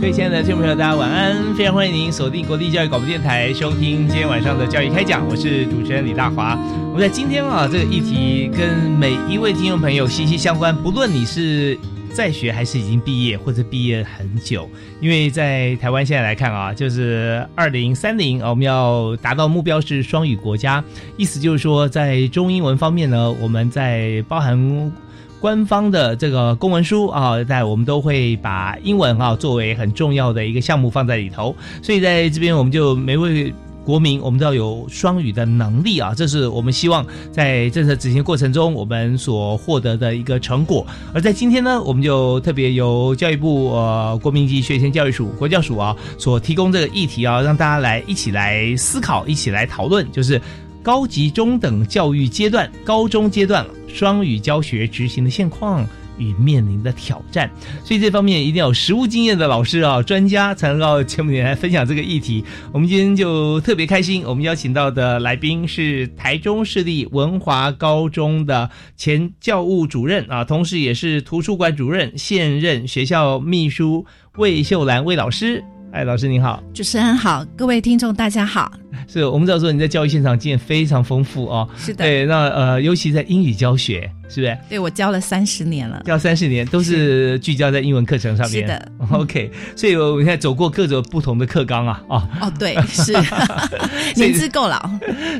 各位亲爱的听众朋友，大家晚安！非常欢迎您锁定国立教育广播电台，收听今天晚上的教育开讲。我是主持人李大华。我们在今天啊，这个议题跟每一位听众朋友息息相关。不论你是在学还是已经毕业，或者毕业很久，因为在台湾现在来看啊，就是二零三零啊，我们要达到目标是双语国家，意思就是说，在中英文方面呢，我们在包含官方的这个公文书啊，在我们都会把英文啊作为很重要的一个项目放在里头。所以在这边，我们就每位。国民，我们都要有双语的能力啊！这是我们希望在政策执行过程中我们所获得的一个成果。而在今天呢，我们就特别由教育部呃国民级学前教育署国教署啊所提供这个议题啊，让大家来一起来思考，一起来讨论，就是高级中等教育阶段、高中阶段双语教学执行的现况。与面临的挑战，所以这方面一定要有实务经验的老师啊、专家才能够节目里来分享这个议题。我们今天就特别开心，我们邀请到的来宾是台中市立文华高中的前教务主任啊，同时也是图书馆主任、现任学校秘书魏秀兰魏老师。哎，老师您好，主持人好，各位听众大家好。是我们知道说你在教育现场经验非常丰富哦，是的，对，那呃，尤其在英语教学，是不是？对我教了三十年了，教三十年都是聚焦在英文课程上面。是的，OK，所以我现在走过各种不同的课纲啊，啊，哦，对，是年资够老，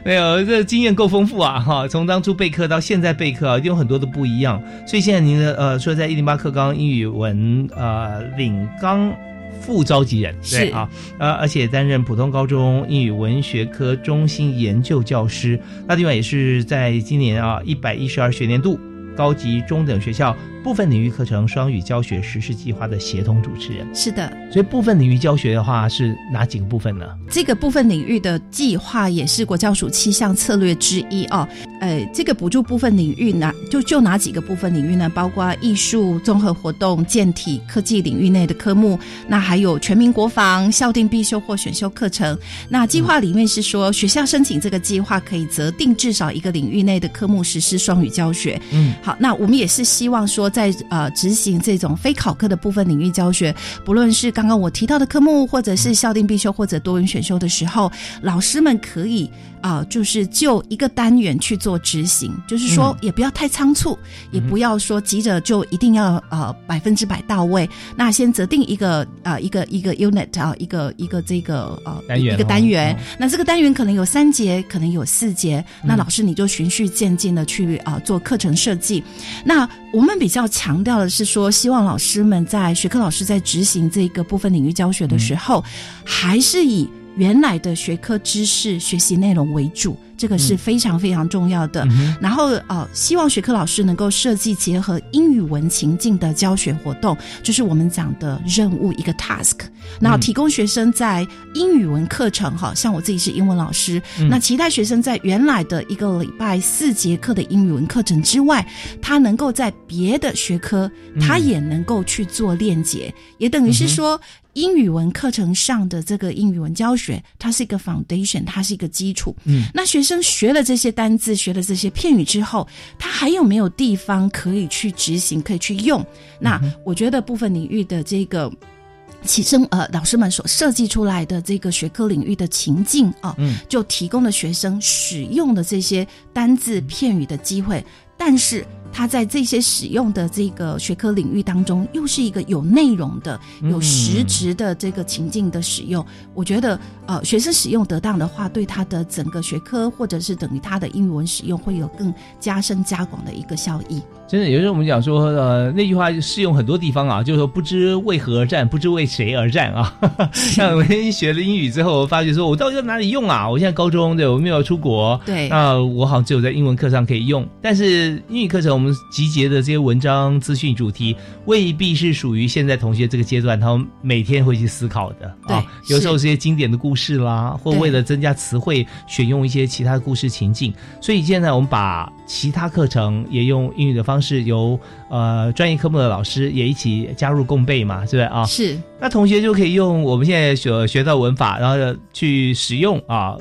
没有这经验够丰富啊，哈，从当初备课到现在备课啊，一定有很多的不一样。所以现在您的呃，说在一零八课纲英语文呃领纲。副召集人对啊，呃，而且担任普通高中英语文学科中心研究教师，那另外也是在今年啊一百一十二学年度高级中等学校。部分领域课程双语教学实施计划的协同主持人是的，所以部分领域教学的话是哪几个部分呢？这个部分领域的计划也是国教署七项策略之一哦。呃，这个补助部分领域呢就就哪几个部分领域呢？包括艺术、综合活动、健体、科技领域内的科目，那还有全民国防、校定必修或选修课程。那计划里面是说，学校申请这个计划可以择定至少一个领域内的科目实施双语教学。嗯，好，那我们也是希望说。在呃执行这种非考科的部分领域教学，不论是刚刚我提到的科目，或者是校定必修或者多元选修的时候，老师们可以。啊，就是就一个单元去做执行，就是说也不要太仓促，也不要说急着就一定要呃百分之百到位。那先择定一个呃一个一个 unit 啊，一个一个这个呃一个单元。那这个单元可能有三节，可能有四节。那老师你就循序渐进的去啊做课程设计。那我们比较强调的是说，希望老师们在学科老师在执行这个部分领域教学的时候，还是以。原来的学科知识学习内容为主。这个是非常非常重要的。然后呃，希望学科老师能够设计结合英语文情境的教学活动，就是我们讲的任务一个 task。那提供学生在英语文课程，哈，像我自己是英文老师，那其他学生在原来的一个礼拜四节课的英语文课程之外，他能够在别的学科，他也能够去做链接，也等于是说英语文课程上的这个英语文教学，它是一个 foundation，它是一个基础。嗯，那学生。生学了这些单字，学了这些片语之后，他还有没有地方可以去执行，可以去用？那我觉得部分领域的这个起生呃老师们所设计出来的这个学科领域的情境啊，嗯，就提供了学生使用的这些单字片语的机会，但是。他在这些使用的这个学科领域当中，又是一个有内容的、有实质的这个情境的使用。我觉得，呃，学生使用得当的话，对他的整个学科或者是等于他的英文使用，会有更加深加广的一个效益。真的，有时候我们讲说，呃，那句话适用很多地方啊，就是说不知为何而战，不知为谁而战啊。像我学了英语之后，我发觉说我到底在哪里用啊？我现在高中对，我没有出国，对，那我好像只有在英文课上可以用。但是英语课程我们集结的这些文章、资讯、主题，未必是属于现在同学这个阶段他们每天会去思考的啊。有时候这些经典的故事啦，或为了增加词汇，选用一些其他的故事情境。所以现在我们把其他课程也用英语的方。式由呃专业科目的老师也一起加入共备嘛，是不是啊？是，那同学就可以用我们现在所学到文法，然后去使用啊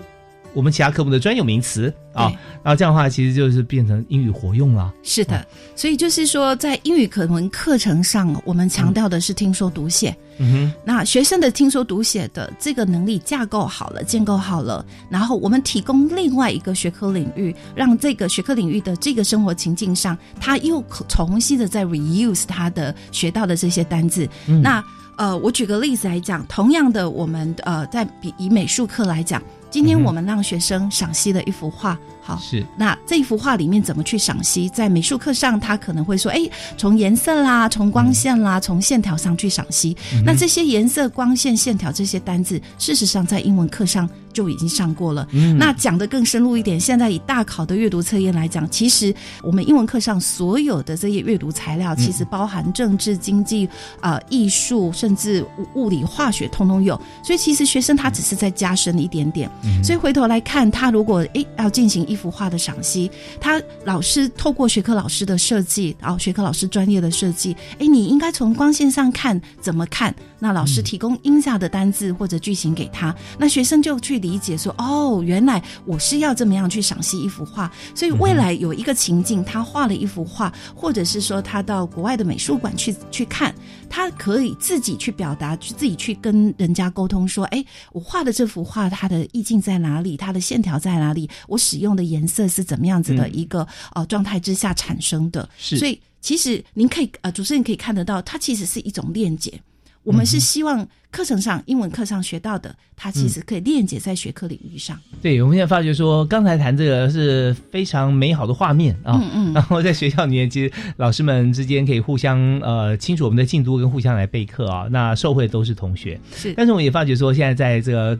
我们其他科目的专有名词。啊，然后这样的话，其实就是变成英语活用了。是的，所以就是说，在英语可能课程上，我们强调的是听说读写。嗯哼，那学生的听说读写的这个能力架构好了，建构好了，然后我们提供另外一个学科领域，让这个学科领域的这个生活情境上，他又重新的在 reuse 他的学到的这些单字。那呃，我举个例子来讲，同样的，我们呃，在比以美术课来讲。今天我们让学生赏析了一幅画，好，是那这一幅画里面怎么去赏析？在美术课上，他可能会说，哎，从颜色啦，从光线啦，从线条上去赏析。那这些颜色、光线、线条这些单字，事实上在英文课上。就已经上过了。那讲的更深入一点，现在以大考的阅读测验来讲，其实我们英文课上所有的这些阅读材料，其实包含政治、经济、啊艺术，甚至物理、化学，通通有。所以其实学生他只是在加深一点点。所以回头来看，他如果哎要进行一幅画的赏析，他老师透过学科老师的设计，啊学科老师专业的设计，哎，你应该从光线上看怎么看？那老师提供音下的单字或者句型给他，那学生就去理解说：哦，原来我是要这么样去赏析一幅画。所以未来有一个情境，他画了一幅画，或者是说他到国外的美术馆去去看，他可以自己去表达，去自己去跟人家沟通说：哎，我画的这幅画，它的意境在哪里？它的线条在哪里？我使用的颜色是怎么样子的一个呃状态之下产生的？所以其实您可以呃，主持人可以看得到，它其实是一种链接。我们是希望课程上英文课上学到的，它其实可以链接在学科领域上。对，我们现在发觉说，刚才谈这个是非常美好的画面啊。嗯嗯。然后在学校里面，其实老师们之间可以互相呃清楚我们的进度，跟互相来备课啊。那受惠都是同学。是。但是我们也发觉说，现在在这个。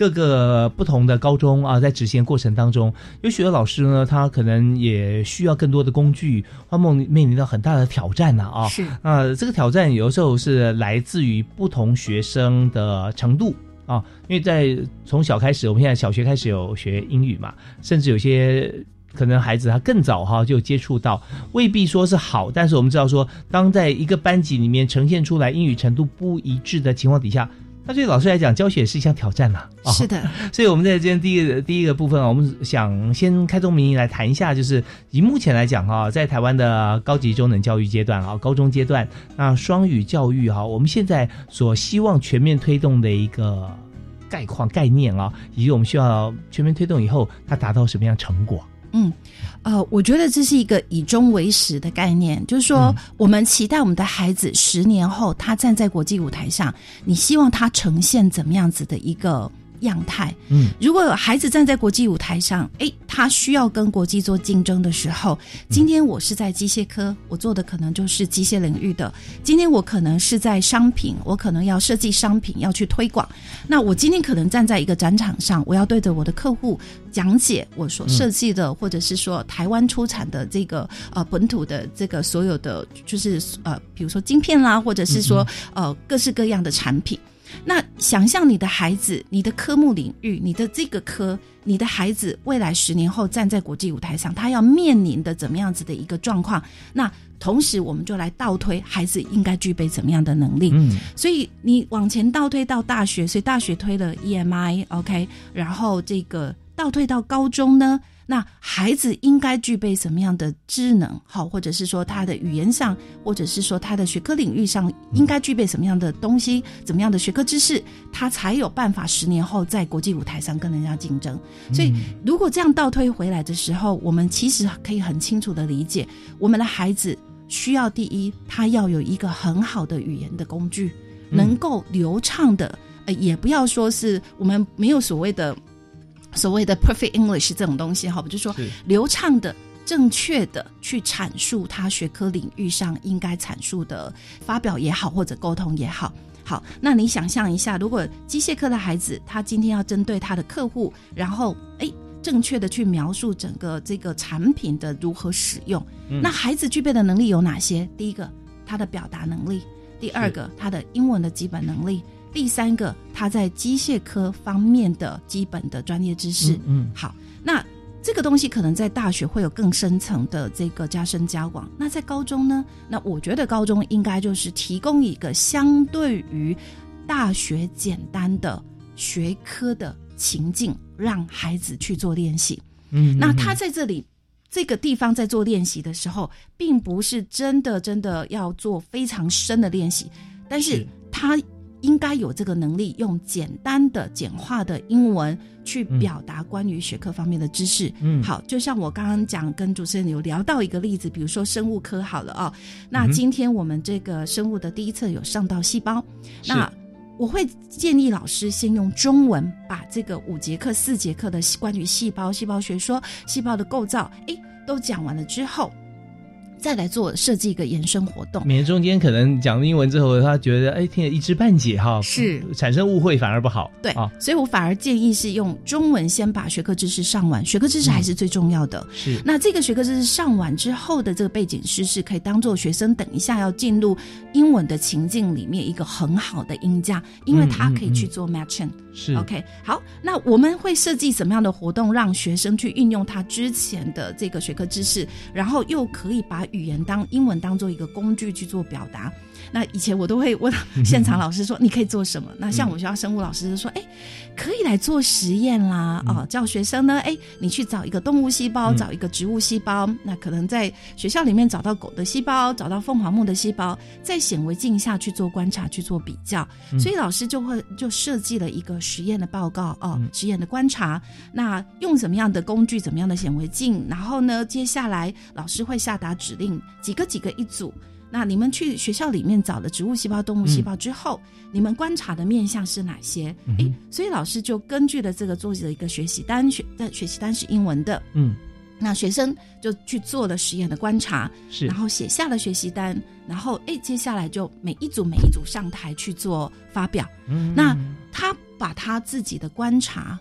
各个不同的高中啊，在执行过程当中，有许多老师呢，他可能也需要更多的工具，他们面临到很大的挑战呢啊。是啊，这个挑战有时候是来自于不同学生的程度啊，因为在从小开始，我们现在小学开始有学英语嘛，甚至有些可能孩子他更早哈就接触到，未必说是好，但是我们知道说，当在一个班级里面呈现出来英语程度不一致的情况底下。那对老师来讲，教学是一项挑战呐。是的，所以我们在今天第一个第一个部分啊，我们想先开宗明义来谈一下，就是以目前来讲哈，在台湾的高级中等教育阶段啊，高中阶段，那双语教育哈，我们现在所希望全面推动的一个概况概念啊，以及我们需要全面推动以后，它达到什么样成果？嗯。呃，我觉得这是一个以终为始的概念，就是说，我们期待我们的孩子十年后，他站在国际舞台上，你希望他呈现怎么样子的一个？样态，嗯，如果孩子站在国际舞台上，诶，他需要跟国际做竞争的时候，今天我是在机械科，我做的可能就是机械领域的；今天我可能是在商品，我可能要设计商品要去推广。那我今天可能站在一个展场上，我要对着我的客户讲解我所设计的，或者是说台湾出产的这个呃本土的这个所有的，就是呃，比如说晶片啦，或者是说呃各式各样的产品。那想象你的孩子，你的科目领域，你的这个科，你的孩子未来十年后站在国际舞台上，他要面临的怎么样子的一个状况？那同时，我们就来倒推孩子应该具备怎么样的能力？嗯，所以你往前倒推到大学，所以大学推了 EMI，OK，然后这个倒退到高中呢？那孩子应该具备什么样的智能？好，或者是说他的语言上，或者是说他的学科领域上，应该具备什么样的东西？怎么样的学科知识，他才有办法十年后在国际舞台上跟人家竞争？所以，如果这样倒推回来的时候，我们其实可以很清楚的理解，我们的孩子需要第一，他要有一个很好的语言的工具，能够流畅的，呃，也不要说是我们没有所谓的。所谓的 perfect English 这种东西，哈，就说流畅的正确的去阐述他学科领域上应该阐述的发表也好，或者沟通也好。好，那你想象一下，如果机械科的孩子他今天要针对他的客户，然后诶正确的去描述整个这个产品的如何使用，嗯那孩子具备的能力有哪些？第一个，他的表达能力；第二个，他的英文的基本能力；第三个，他在机械科方面的基本的专业知识。嗯好，那这个东西可能在大学会有更深层的这个加深加广。那在高中呢？那我觉得高中应该就是提供一个相对于大学简单的学科的情境，让孩子去做练习。嗯，那他在这里这个地方在做练习的时候，并不是真的真的要做非常深的练习，但是是他应该有这个能力，用简单的、简化的英文去嗯表达关于学科方面的知识。嗯好，就像我刚刚讲，跟主持人有聊到一个例子，比如说生物科好了哦。那今天我们这个生物的第一册有上到细胞，是那我会建议老师先用中文把这个五节课、四节课的关于细胞、细胞学说、细胞的构造，诶，都讲完了之后，再来做设计一个延伸活动。免得中间可能讲英文之后，他觉得哎听得一知半解哈，是产生误会反而不好。对，啊，所以我反而建议是用中文先把学科知识上完，学科知识还是最重要的。是那这个学科知识上完之后的这个背景知识，可以当做学生等一下要进入英文的情境里面一个很好的音架，因为他可以去做 matching。是 OK，好，那我们会设计什么样的活动，让学生去运用他之前的这个学科知识，然后又可以把语言当英文当做一个工具去做表达。那以前我都会问现场老师说：“你可以做什么？”那像我们学校生物老师就说：“哎，可以来做实验啦，哦，叫学生呢，哎，你去找一个动物细胞，嗯找一个植物细胞，那可能在学校里面找到狗的细胞，找到凤凰木的细胞，在显微镜下去做观察，去做比较。所以老师就会就设计了一个实验的报告哦，嗯实验的观察，那用什么样的工具，怎么样的显微镜，然后呢，接下来老师会下达指令，几个几个一组。那你们去学校里面找了植物细胞、动物细胞之后，你们观察的面向是哪些？嗯诶，所以老师就根据了这个做了一个学习单，学但学习单是英文的，嗯。那学生就去做了实验的观察，是。然后写下了学习单，然后诶，接下来就每一组每一组上台去做发表。嗯。那他把他自己的观察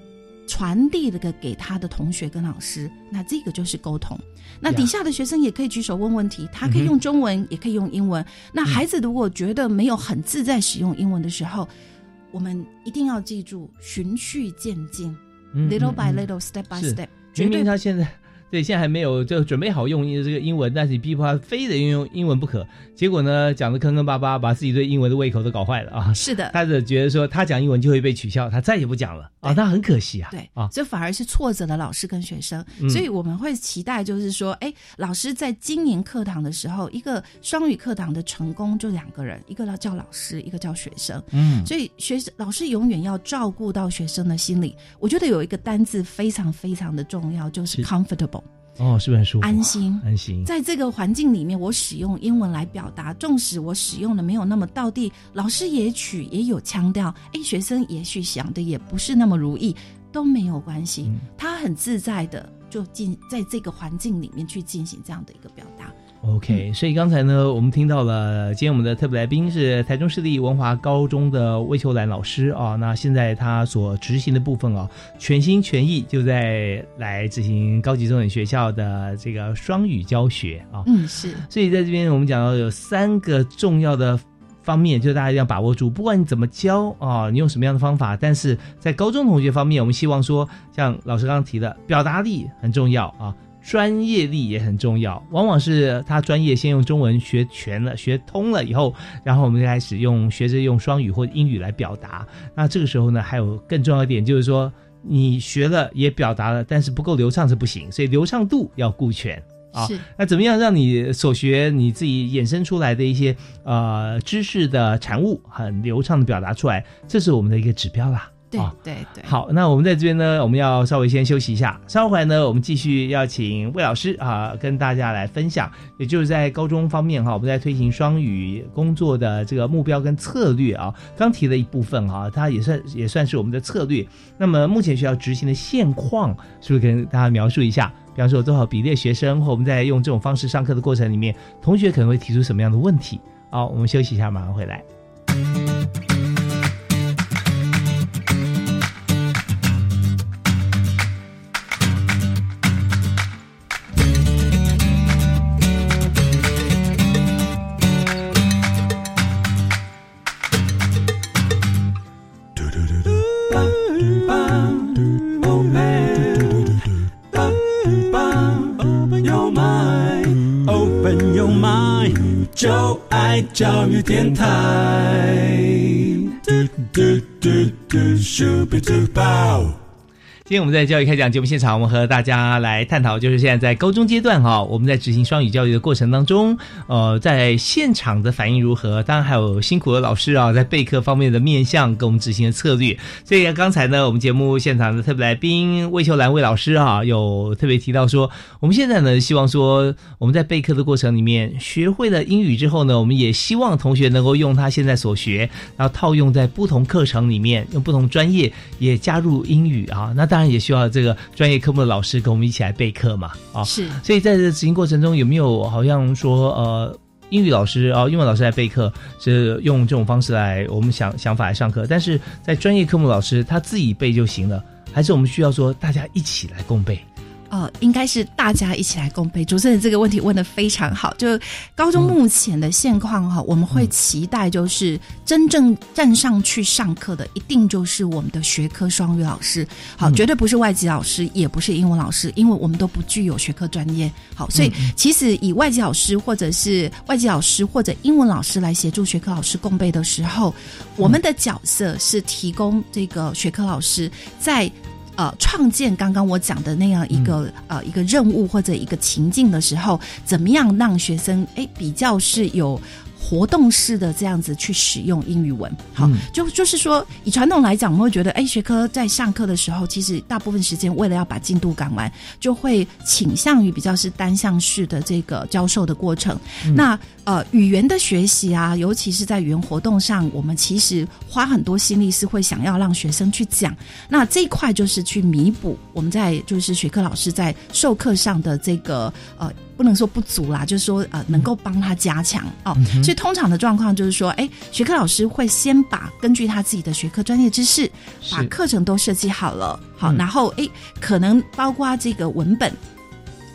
传递了个给他的同学跟老师，那这个就是沟通。那底下的学生也可以举手问问题，他可以用中文，也可以用英文。那孩子如果觉得没有很自在使用英文的时候，我们一定要记住循序渐进、嗯 l i t t l e 嗯 by 嗯 little, step by step，绝明对明他现在对现在还没有就准备好用这个英文，但是你逼迫他非得用英文不可，结果呢讲的坑坑巴巴，把自己对英文的胃口都搞坏了啊！是的。他只觉得说他讲英文就会被取笑，他再也不讲了。啊，那很可惜啊。对啊，这反而是挫折了老师跟学生，嗯。所以我们会期待，就是说，哎，老师在经营课堂的时候，一个双语课堂的成功就两个人，一个要叫老师，一个叫学生，嗯。所以学生老师永远要照顾到学生的心理。我觉得有一个单字非常非常的重要，就是是。comfortable，哦，是不是很舒服？安心。安心。在这个环境里面，我使用英文来表达，纵使我使用的没有那么到地，老师也许也有腔调，哎，学生也许想的也不是那么如意，都没有关系。嗯他很自在的就进在这个环境里面去进行这样的一个表达。OK，所以刚才呢，我们听到了今天我们的特别来宾是台中市立文华高中的魏秋兰老师啊。那现在他所执行的部分啊，全心全意就在来执行高级中等学校的这个双语教学啊。嗯，是所以在这边我们讲到有三个重要的方面，就大家一定要把握住。不管你怎么教啊，你用什么样的方法，但是在高中同学方面，我们希望说，像老师刚刚提的，表达力很重要啊。专业力也很重要，往往是他专业先用中文学全了、学通了以后，然后我们就开始用学着用双语或英语来表达。那这个时候呢，还有更重要一点就是说，你学了也表达了，但是不够流畅是不行，所以流畅度要顾全。啊是那怎么样让你所学你自己衍生出来的一些呃知识的产物很流畅的表达出来？这是我们的一个指标啦。对啊对对，好，那我们在这边呢，我们要稍微先休息一下，稍后回来呢，我们继续要请魏老师啊，跟大家来分享，也就是在高中方面哈，我们在推行双语工作的这个目标跟策略啊，刚提的一部分哈，它也算也算是我们的策略。那么目前需要执行的现况，是不是跟大家描述一下？比方说，有多少比例的学生，或我们在用这种方式上课的过程里面，同学可能会提出什么样的问题？好，我们休息一下，马上回来。就爱教育电台。嘟嘟嘟嘟，Super Duper。今天我们在教育开讲节目现场，我们和大家来探讨，就是现在在高中阶段哈，我们在执行双语教育的过程当中，呃，在现场的反应如何？当然还有辛苦的老师啊，在备课方面的面向跟我们执行的策略。所以刚才呢，我们节目现场的特别来宾魏秀兰魏老师啊，有特别提到说，我们现在呢，希望说我们在备课的过程里面学会了英语之后呢，我们也希望同学能够用他现在所学，然后套用在不同课程里面，用不同专业也加入英语啊。那当然也需要这个专业科目的老师跟我们一起来备课嘛，啊，是所以在这执行过程中，有没有好像说呃，英语老师啊、英文老师来备课是用这种方式来我们想想法来上课，但是在专业科目老师他自己背就行了，还是我们需要说大家一起来共备？呃，应该是大家一起来共备。主持人这个问题问的非常好，就高中目前的现况哈，我们会期待就是真正站上去上课的，一定就是我们的学科双语老师，好，绝对不是外籍老师，也不是英文老师，因为我们都不具有学科专业。好，所以其实以外籍老师或者是外籍老师或者英文老师来协助学科老师共备的时候，我们的角色是提供这个学科老师在。呃，创建刚刚我讲的那样一个、呃一个任务或者一个情境的时候，怎么样让学生哎比较是有活动式的这样子去使用英语文？好，嗯就就是说，以传统来讲，我们会觉得，哎，学科在上课的时候，其实大部分时间为了要把进度赶完，就会倾向于比较是单向式的这个教授的过程。那呃，语言的学习啊，尤其是在语言活动上，我们其实花很多心力是会想要让学生去讲。那这一块就是去弥补我们在就是学科老师在授课上的这个呃。不能说不足啦，就是说呃，能够帮他加强。哦。所以通常的状况就是说，哎，学科老师会先把根据他自己的学科专业知识，把课程都设计好了，好，嗯。然后哎，可能包括这个文本。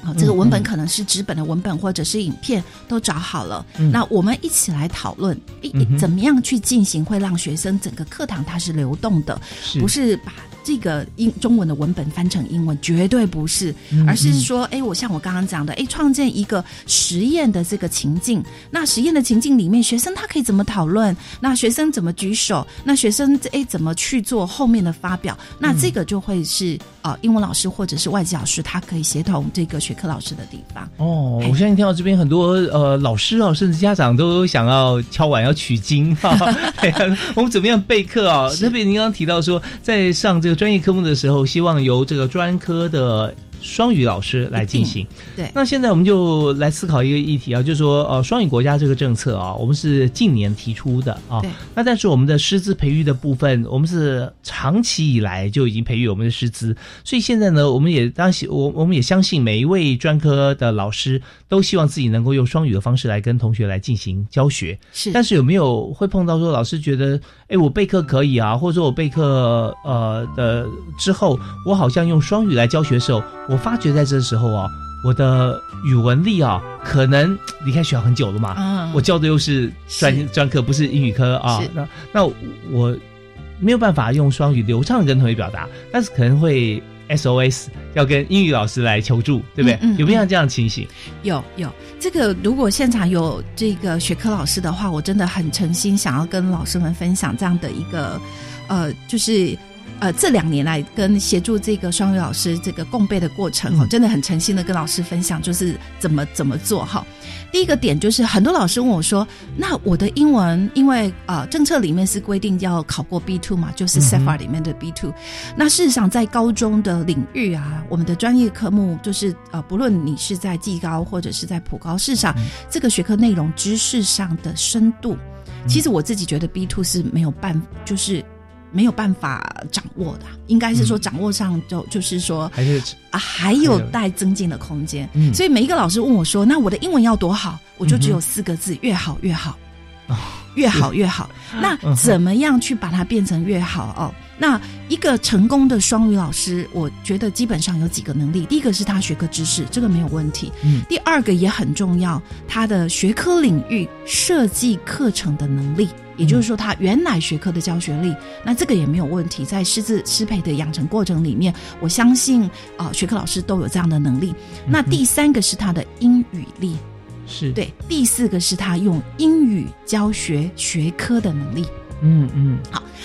啊，这个文本可能是纸本的文本，或者是影片，都找好了。嗯。那我们一起来讨论，诶嗯怎么样去进行，会让学生整个课堂它是流动的，是。不是把这个英中文的文本翻成英文，绝对不是，嗯而是说，哎，我像我刚刚讲的，哎，创建一个实验的这个情境。那实验的情境里面，学生他可以怎么讨论？那学生怎么举手？那学生哎怎么去做后面的发表？那这个就会是呃英文老师或者是外籍老师，他可以协同这个学科老师的地方。哦，我相信听到这边很多呃老师啊，甚至家长都想要敲碗要取经哈。对啊我们怎么样备课啊？特别您刚刚提到说，在上这个专业科目的时候，希望由这个专科的双语老师来进行。对那现在我们就来思考一个议题啊，就是说呃，双语国家这个政策啊，我们是近年提出的啊对。那但是我们的师资培育的部分，我们是长期以来就已经培育我们的师资，所以现在呢，我们也当希我我们也相信每一位专科的老师都希望自己能够用双语的方式来跟同学来进行教学。是，但是有没有会碰到说老师觉得，哎，我备课可以啊，或者说我备课呃的之后，我好像用双语来教学的时候，我发觉在这时候啊，我的语文力啊，可能离开学校很久了嘛，嗯。我教的又是专是。专科，不是英语科啊是，那那我没有办法用双语流畅地跟同学表达，但是可能会 SOS 要跟英语老师来求助，对不对？嗯嗯。有没有这样的情形？有有。这个，如果现场有这个学科老师的话，我真的很诚心想要跟老师们分享这样的一个，呃，就是呃这两年来跟协助这个双语老师这个共备的过程哈，嗯真的很诚心的跟老师分享，就是怎么怎么做哈。第一个点就是很多老师问我说，那我的英文因为呃政策里面是规定要考过 B two 嘛，就是嗯哼。CEFA 里面的 B two、那事实上在高中的领域啊，我们的专业科目就是呃不论你是在技高或者是在普高，事实上、嗯。这个学科内容知识上的深度，其实我自己觉得 B two 是没有办，就是没有办法掌握的，应该是说嗯掌握上就就是说还是啊还有待增进的空间。嗯所以每一个老师问我说：“那我的英文要多好？”我就只有四个字：越好越好哦，越好越好。那怎么样去把它变成越好哦？那一个成功的双语老师，我觉得基本上有几个能力。第一个是他学科知识，这个没有问题。嗯第二个也很重要，他的学科领域设计课程的能力，也就是说他原来学科的教学力，那这个也没有问题。在师资师培的养成过程里面，我相信啊、呃学科老师都有这样的能力。那第三个是他的英语力，是，对，第四个是他用英语教学学科的能力。嗯嗯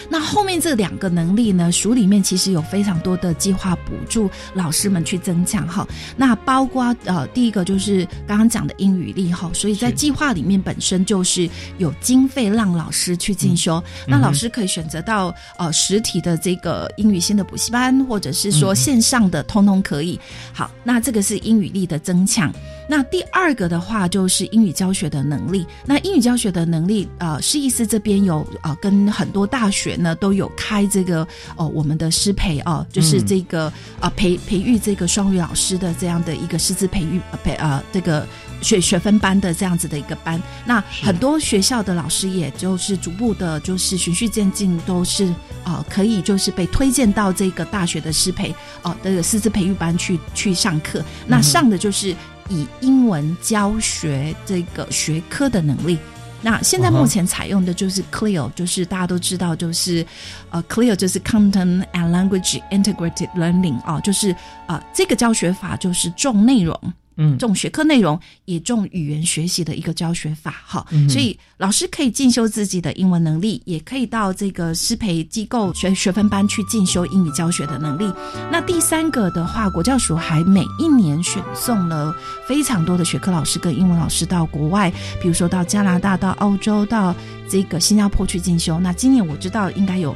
那后面这两个能力呢，书里面其实有非常多的计划补助老师们去增强哈。那包括呃，第一个就是刚刚讲的英语力哈，所以在计划里面本身就是有经费让老师去进修。那老师可以选择到呃实体的这个英语新的补习班，或者是说嗯线上的，通通可以。好，那这个是英语力的增强。那第二个的话就是英语教学的能力。那英语教学的能力，呃，施医师这边有呃跟很多大学呢都有开这个哦、我们的师培哦、就是嗯这个呃培培育这个双语老师的这样的一个师资培育呃培呃这个学学分班的这样子的一个班。那很多学校的老师也就是逐步的，就是循序渐进，都是呃可以就是被推荐到这个大学的师培哦、这个师资培育班去去上课。那上的就是以英文教学这个学科的能力。那现在目前采用的就是 CLEAR，就是大家都知道，就是呃 CLEAR 就是 Content and Language Integrated Learning 啊、就是呃这个教学法就是重内容。嗯重学科内容，也重语言学习的一个教学法哈。嗯所以老师可以进修自己的英文能力，也可以到这个师培机构学学分班去进修英语教学的能力。那第三个的话，国教署还每一年选送了非常多的学科老师跟英文老师到国外，比如说到加拿大、到澳洲、到这个新加坡去进修。那今年我知道应该有。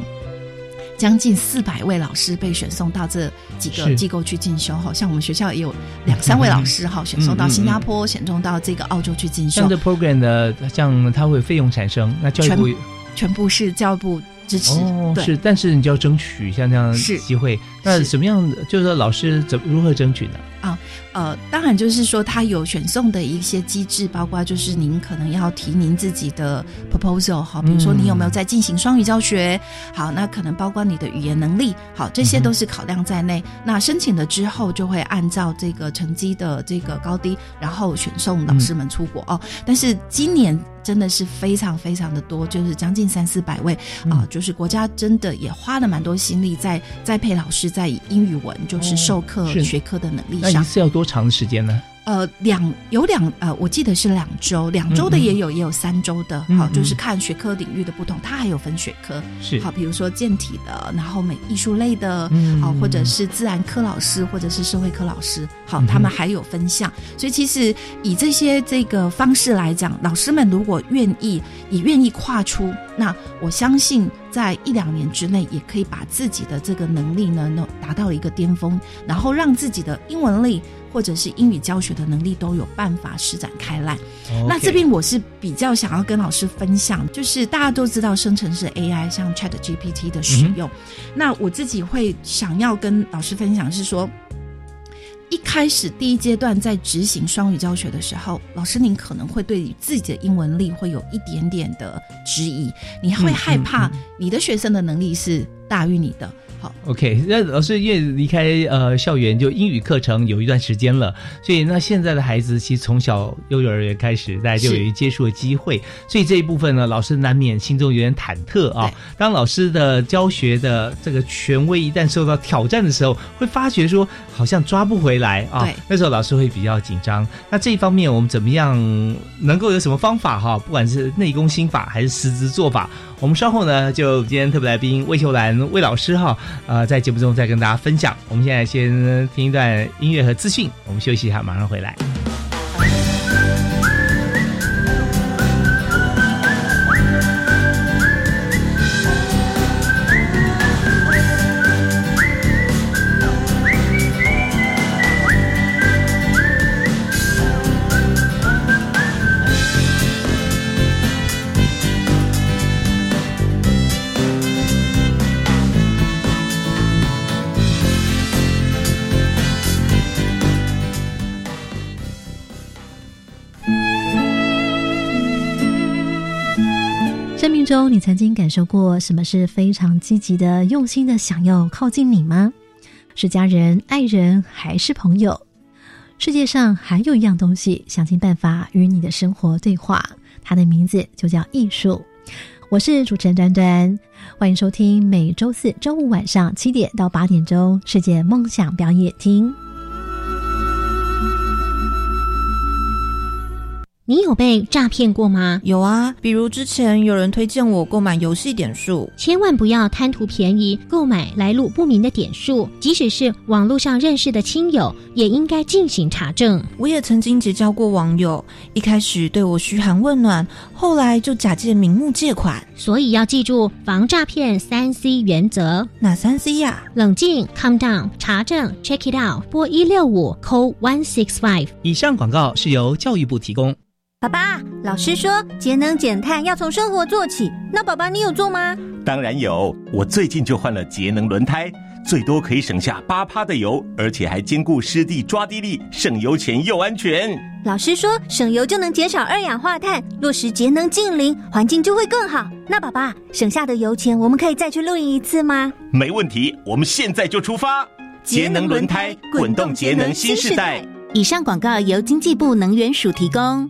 将近四百位老师被选送到这几个机构去进修，好像我们学校也有两三位老师哈，选送到新加坡，选送到这个澳洲去进修。像，这 program 的，像它会费用产生，那教育部全部是教育部支持。是，但是你就要争取像这样机会，那是什么样的？就是说老师怎如何争取呢？啊呃，当然就是说，他有选送的一些机制，包括就是您可能要提您自己的 proposal，好，比如说你有没有在进行双语教学，好，那可能包括你的语言能力，好，这些都是考量在内。那申请了之后，就会按照这个成绩的这个高低，然后选送老师们出国、哦。但是今年真的是非常非常的多，就是将近三四百位啊、嗯就是国家真的也花了蛮多心力在栽培老师在英语文就是哦授课学科的能力上。那一次要多长的时间呢？呃，两有两呃，我记得是两周，两周的也有，也有三周的，好，就是看学科领域的不同，它还有分学科，是。好，比如说健体的，然后美艺术类的，嗯。好，或者是自然科老师，或者是社会科老师，好他们还有分项，所以其实以这些这个方式来讲，老师们如果愿意，也愿意跨出，那我相信在一两年之内，也可以把自己的这个能力呢，能达到一个巅峰，然后让自己的英文力。或者是英语教学的能力都有办法施展开来。那这边我是比较想要跟老师分享，就是大家都知道生成式 AI 像 Chat GPT 的使用，那我自己会想要跟老师分享是说。一开始第一阶段在执行双语教学的时候，老师您可能会对于自己的英文力会有一点点的质疑，你会嗯害怕你的学生的能力是大于你的。好，OK，那老师因为离开呃校园就英语课程有一段时间了，所以那现在的孩子其实从小幼儿园开始，大家就有一接触的机会，所以这一部分呢，老师难免心中有点忐忑啊。当老师的教学的这个权威一旦受到挑战的时候，会发觉说好像抓不回来啊对，那时候老师会比较紧张。那这一方面我们怎么样能够有什么方法哈？不管是内功心法还是师资做法，我们稍后呢，就今天特别来宾魏秀兰魏老师哈，呃，在节目中再跟大家分享。我们现在先听一段音乐和资讯，我们休息一下，马上回来。曾经感受过什么是非常积极的、用心的想要靠近你吗？是家人、爱人，还是朋友？世界上还有一样东西，想尽办法与你的生活对话，它的名字就叫艺术。我是主持人端端，欢迎收听每周四周五晚上七点到八点钟世界梦想表演厅。你有被诈骗过吗？有啊，比如之前有人推荐我购买游戏点数，千万不要贪图便宜购买来路不明的点数，即使是网络上认识的亲友，也应该进行查证。我也曾经结交过网友，一开始对我嘘寒问暖，后来就假借名目借款，所以要记住防诈骗三 C 原则。哪三 C 呀、冷静，calm down，查证，check it out，拨一六五，call one six five。以上广告是由教育部提供。爸爸，老师说节能减碳要从生活做起，那爸爸你有做吗？当然有，我最近就换了节能轮胎，最多可以省下八趴的油，而且还兼顾湿地抓地力，省油钱又安全。老师说省油就能减少二氧化碳，落实节能净零，环境就会更好。那爸爸，省下的油钱我们可以再去露营一次吗？没问题，我们现在就出发。节能轮胎，滚动节能新时代。以上广告由经济部能源署提供。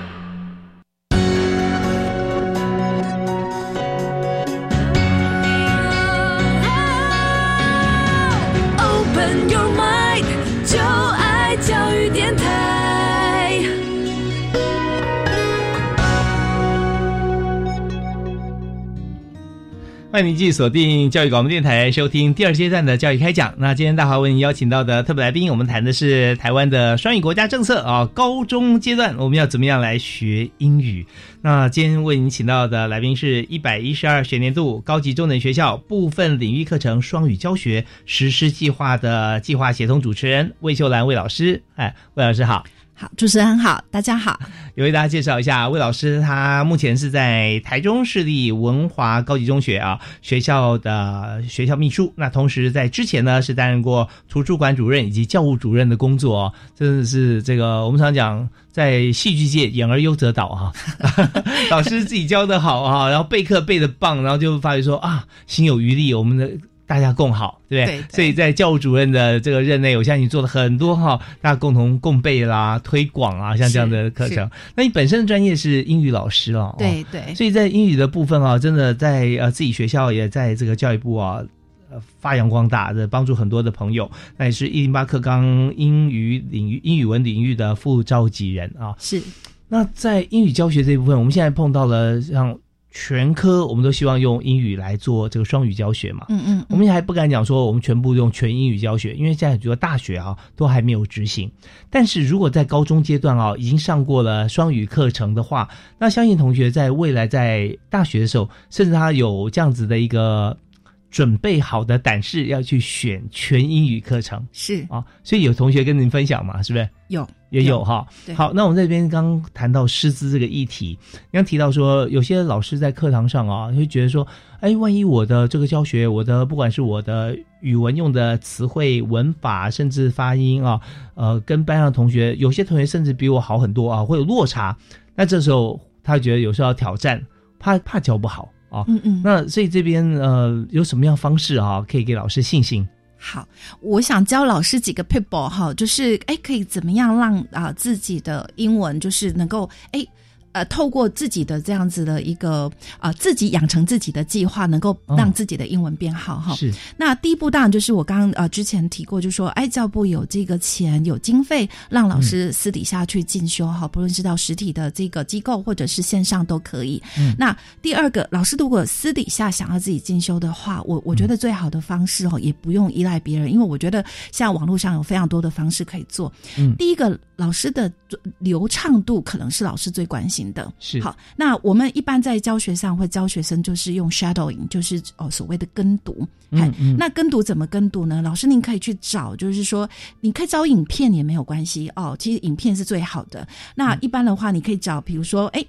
欢迎您继续锁定教育广播电台，收听第二阶段的教育开讲。那今天大华为您邀请到的特别来宾，我们谈的是台湾的双语国家政策啊，高中阶段我们要怎么样来学英语？那今天为您请到的来宾是一百一十二学年度高级中等学校部分领域课程双语教学实施计划的计划协同主持人魏秀兰魏老师。哎，魏老师好。好，主持人好，大家好。也为大家介绍一下，魏老师他目前是在台中市立文华高级中学啊学校的学校秘书，那同时在之前呢是担任过图书馆主任以及教务主任的工作、哦，真的是这个我们常讲在戏剧界演而优则导哈、老师自己教的好啊，然后备课备的棒，然后就发觉说啊心有余力，我们的。大家共好，对不对？对对所以在教务主任的这个任内，我相信你做了很多哈，大家共同共备啦、推广啊，像这样的课程。那你本身的专业是英语老师哦，对对，所以在英语的部分啊，真的在呃自己学校也在这个教育部啊。呃，发扬光大的帮助很多的朋友，那也是一零八课纲英语领域、英语文领域的副召集人啊。是。那在英语教学这一部分，我们现在碰到了像全科，我们都希望用英语来做这个双语教学嘛。嗯嗯，我们还不敢讲说我们全部用全英语教学，因为现在很多大学啊都还没有执行。但是如果在高中阶段啊已经上过了双语课程的话，那相信同学在未来在大学的时候，甚至他有这样子的一个准备好的胆识，要去选全英语课程。是啊，所以有同学跟您分享嘛，是不是？有也有哈。好，那我们这边刚谈到师资这个议题，刚提到说，有些老师在课堂上啊，会觉得说，哎，万一我的这个教学，我的不管是我的语文用的词汇、文法，甚至发音啊，呃，跟班上的同学，有些同学甚至比我好很多啊，会有落差。那这时候他觉得有时候要挑战，怕怕教不好。啊。嗯嗯那所以这边呃有什么样方式啊，可以给老师信心？好，我想教老师几个 people 哈，就是哎，可以怎么样让啊、自己的英文就是能够哎。呃，透过自己的这样子的一个呃，自己养成自己的计划，能够让自己的英文变好哈。是。那第一步当然就是我刚刚呃之前提过，就说哎，教部有这个钱有经费，让老师私底下去进修哈，不论是到实体的这个机构或者是线上都可以。嗯那第二个，老师如果私底下想要自己进修的话，我我觉得最好的方式哦，也不用依赖别人，因为我觉得像网络上有非常多的方式可以做。嗯第一个，老师的流畅度可能是老师最关心的。是好，那我们一般在教学上会教学生就是用 shadowing，就是哦所谓的跟读。嗯嗯那跟读怎么跟读呢？老师您可以去找，就是说你可以找影片也没有关系哦，其实影片是最好的。那一般的话，你可以找，比如说哎。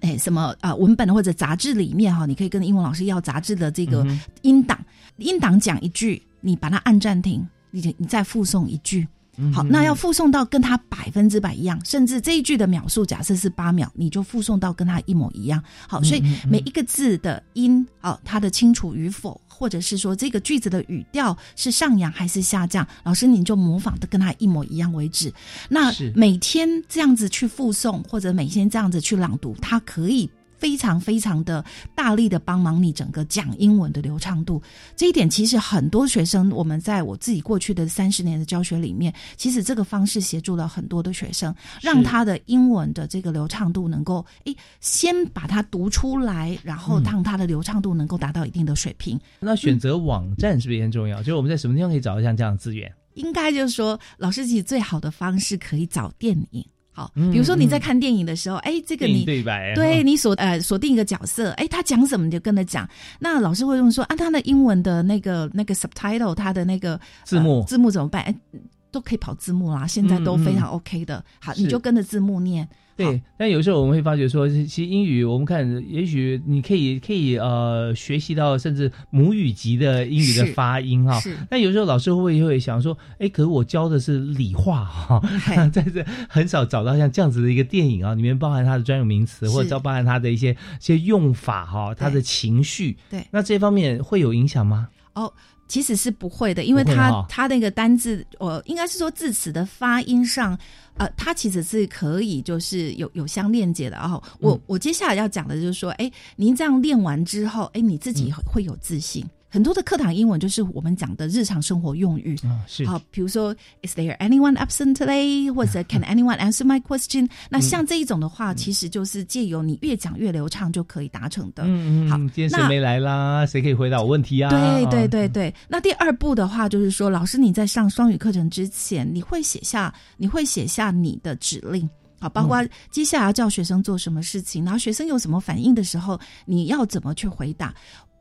哎，什么啊、呃文本或者杂志里面哈，你可以跟英文老师要杂志的这个音档，音档讲一句，你把它按暂停，你你再附送一句。好，那要附送到跟他百分之百一样，甚至这一句的秒数假设是八秒，你就附送到跟他一模一样。好，所以每一个字的音，好，它的清楚与否，或者是说这个句子的语调是上扬还是下降，老师您就模仿的跟他一模一样为止。那每天这样子去附送，或者每天这样子去朗读，它可以。非常非常的大力的帮忙你整个讲英文的流畅度，这一点其实很多学生，我们在我自己过去的三十年的教学里面，其实这个方式协助了很多的学生，让他的英文的这个流畅度能够诶先把它读出来，然后嗯让它的流畅度能够达到一定的水平。那选择网站是不是也很重要？就是我们在什么地方可以找到像这样的资源？应该就是说，老师其实最好的方式可以找电影。好，嗯比如说你在看电影的时候，哎、这个你对白对你锁呃锁定一个角色，哎，他讲什么你就跟他讲。那老师会问说，啊，他的英文的那个那个 subtitle，他的那个字幕呃字幕怎么办？哎，都可以跑字幕啦，现在都非常 OK 的。好，你就跟着字幕念。对，但有时候我们会发觉说，其实英语我们看，也许你可以可以呃学习到甚至母语级的英语的发音哈是。但有时候老师会不会会想说，哎，可是我教的是理化哈，在这 很少找到像这样子的一个电影啊，里面包含它的专有名词，或者包含它的一些一些用法哈，它的情绪。对那这方面会有影响吗？哦，其实是不会的，因为它、它那个单字，呃，应该是说字词的发音上，呃，它其实是可以就是有有相链接的。哦我、嗯我接下来要讲的就是说，哎，您这样练完之后，哎，你自嗯己会有自信。很多的课堂英文就是我们讲的日常生活用语，啊，是好，比如说，Is there anyone absent today？或者 Can anyone answer my question？那像这一种的话，其实就是借由你越讲越流畅就可以达成的。嗯嗯，好今天谁那没来啦？谁可以回答我问题啊？对对啊对对，那第二步的话，就是说，老师你在上双语课程之前，你会写下你会写下你的指令。好，包括接下来要叫学生做什么事情，然后学生有什么反应的时候，你要怎么去回答？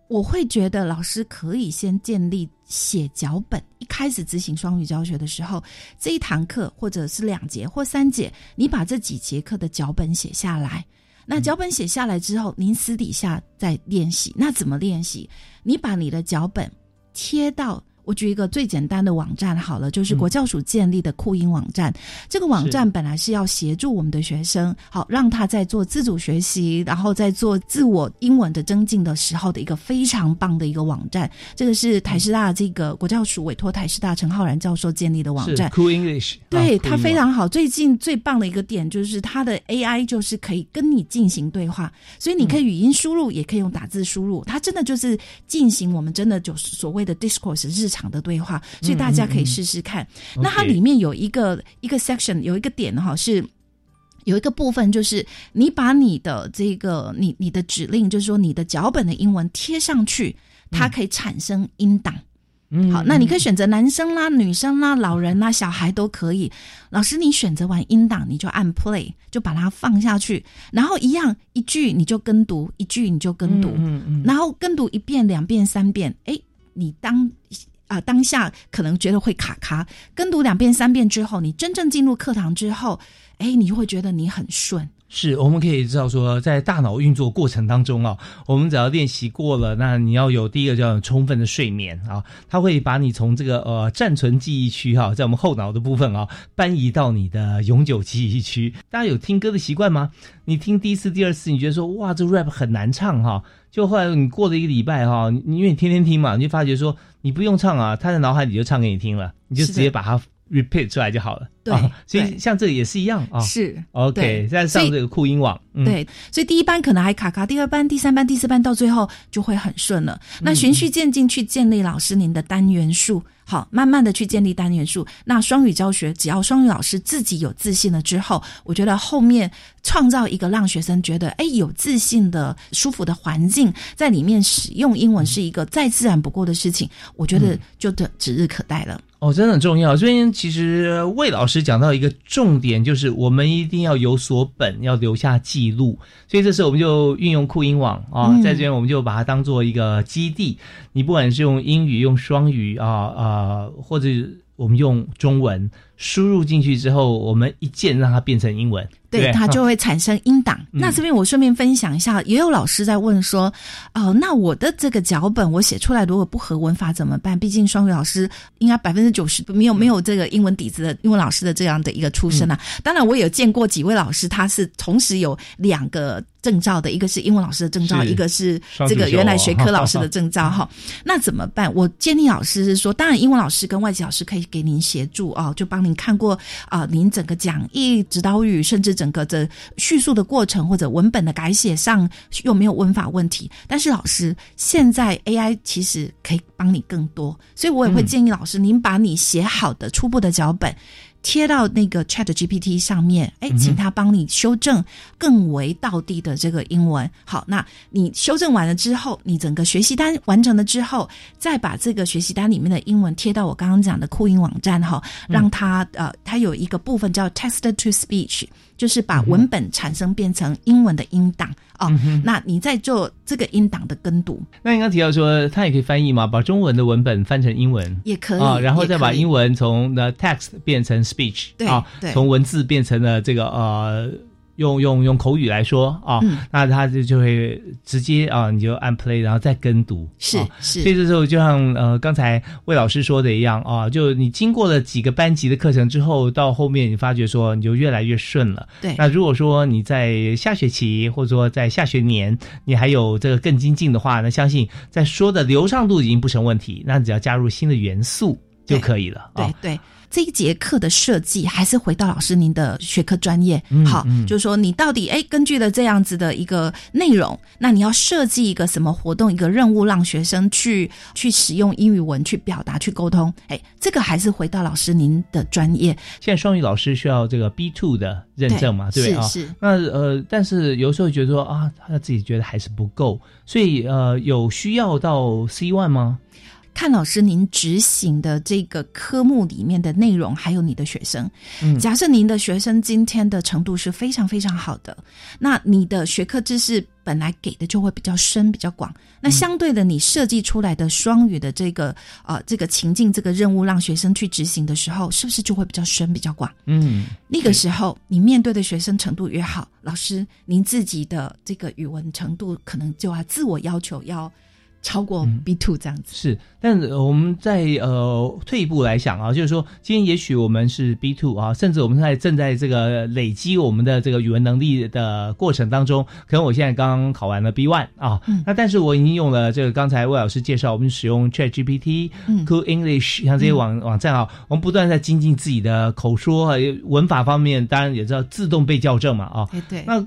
我会觉得老师可以先建立写脚本。一开始执行双语教学的时候，这一堂课或者是两节或三节，你把这几节课的脚本写下来。那脚本写下来之后，您私底下再练习。那怎么练习？你把你的脚本贴到。我举一个最简单的网站好了，就是国教署建立的酷音网站。这个网站本来是要协助我们的学生，好让他在做自主学习，然后在做自我英文的增进的时候的一个非常棒的一个网站。这个是台师大这个国教署委托台师大陈浩然教授建立的网站。是 Cool English，对，啊它非常好。最近最棒的一个点就是它的 AI 就是可以跟你进行对话，所以你可以语音输入，也可以用打字输入。它真的就是进行我们真的就是所谓的 discourse 日常的对话，所以大家可以试试看。嗯那它里面有一个一个 section 有一个点哈是。有一个部分就是你把你的这个你你的指令，就是说你的脚本的英文贴上去，它可以产生音档。嗯好，那你可以选择男生啦、女生啦、老人啦、小孩都可以。老师，你选择完音档，你就按 play，就把它放下去，然后一样一句你就跟读，一句你就跟读，嗯嗯然后跟读一遍、两遍、三遍，诶，你当啊、当下可能觉得会卡卡，跟读两遍、三遍之后，你真正进入课堂之后，哎，你就会觉得你很顺。是，我们可以知道说，在大脑运作过程当中啊，我们只要练习过了，那你要有第一个叫充分的睡眠啊，它会把你从这个呃暂存记忆区哈，在我们后脑的部分啊，搬移到你的永久记忆区。大家有听歌的习惯吗？你听第一次、第二次，你觉得说哇，这 rap 很难唱哈，就后来你过了一个礼拜哈，你因为你天天听嘛，你就发觉说你不用唱啊，他在脑海里就唱给你听了，你就直接把它 repeat 出来就好了。对啊所以像这个也是一样啊。是 OK，对再上这个酷音网，嗯、对，所以第一班可能还卡卡，第二班、第三班、第四班到最后就会很顺了。嗯那循序渐进去建立老师您的单元数，好，慢慢的去建立单元数。那双语教学，只要双语老师自己有自信了之后，我觉得后面创造一个让学生觉得哎有自信的、舒服的环境，在里面使用英文是一个再自然不过的事情，我觉得就指指日可待了。哦，真的很重要。所以其实魏老师讲到一个重点，就是我们一定要有所本，要留下记录。所以这时候我们就运用酷音网啊，嗯在这边我们就把它当做一个基地。你不管是用英语、用双语啊啊、或者我们用中文输入进去之后，我们一键让它变成英文，对，不它就会产生音档。嗯那这边我顺便分享一下，也有老师在问说，哦、那我的这个脚本我写出来如果不合文法怎么办？毕竟双语老师应该百分之九十没有没有这个英文底子的英文老师的这样的一个出身啊。当然，我有见过几位老师，他是同时有两个证照的，一个是英文老师的证照，一个是这个原来学科老师的证照 哈。那怎么办？我建议老师是说，当然英文老师跟外籍老师可以给您协助哦，就帮您看过啊、您整个讲义、指导语，甚至整个的叙述的过程或者文本的改写上有没有文法问题。但是老师，现在 AI 其实可以帮你更多，所以我也会嗯建议老师，您把你写好的初步的脚本。贴到那个 Chat GPT 上面，哎，请他帮你修正更为道地的这个英文。好，那你修正完了之后，你整个学习单完成了之后，再把这个学习单里面的英文贴到我刚刚讲的酷音网站哈，嗯。让它呃，它有一个部分叫 Text to Speech，就是把文本产生变成英文的音档哦。嗯那你在做这个音档的跟读，那你刚提到说，它也可以翻译嘛，把中文的文本翻成英文。也可以啊，然后再把英文从的 text 变成 speech 对啊对，从文字变成了这个呃。用用用口语来说啊，嗯那他就就会直接啊，你就按 play，然后再跟读，是啊是所以这时候就像呃刚才魏老师说的一样啊，就你经过了几个班级的课程之后，到后面你发觉说你就越来越顺了。对那如果说你在下学期或者说在下学年你还有这个更精进的话，那相信在说的流畅度已经不成问题，那只要加入新的元素就可以了啊。对对，这一节课的设计还是回到老师您的学科专业。嗯好，嗯就是说你到底哎，根据了这样子的一个内容，那你要设计一个什么活动、一个任务，让学生去去使用英语文去表达、去沟通。哎，这个还是回到老师您的专业。现在双语老师需要这个 B two 的认证嘛，对对不对啊？是是那呃，但是有时候觉得说啊，他自己觉得还是不够，所以呃，有需要到 C one 吗？看老师您执行的这个科目里面的内容，还有你的学生。嗯假设您的学生今天的程度是非常非常好的，那你的学科知识本来给的就会比较深、比较广。那相对的，你设计出来的双语的这个呃这个情境、这个任务，让学生去执行的时候，是不是就会比较深、比较广？嗯，那个时候，你面对的学生程度越好，老师您自己的这个语文程度可能就要自我要求要超过 B two 这样子。是，但呃我们在呃退一步来想啊，就是说，今天也许我们是 B two 啊，甚至我们在正在这个累积我们的这个语文能力的过程当中，可能我现在刚刚考完了 B one 啊，嗯。那但是我已经用了这个刚才魏老师介绍，我们使用 Chat GPT、嗯。Cool English 像这些网、网站啊，我们不断在精进自己的口说和，文法方面，当然也知道自动被校正嘛啊，对对，那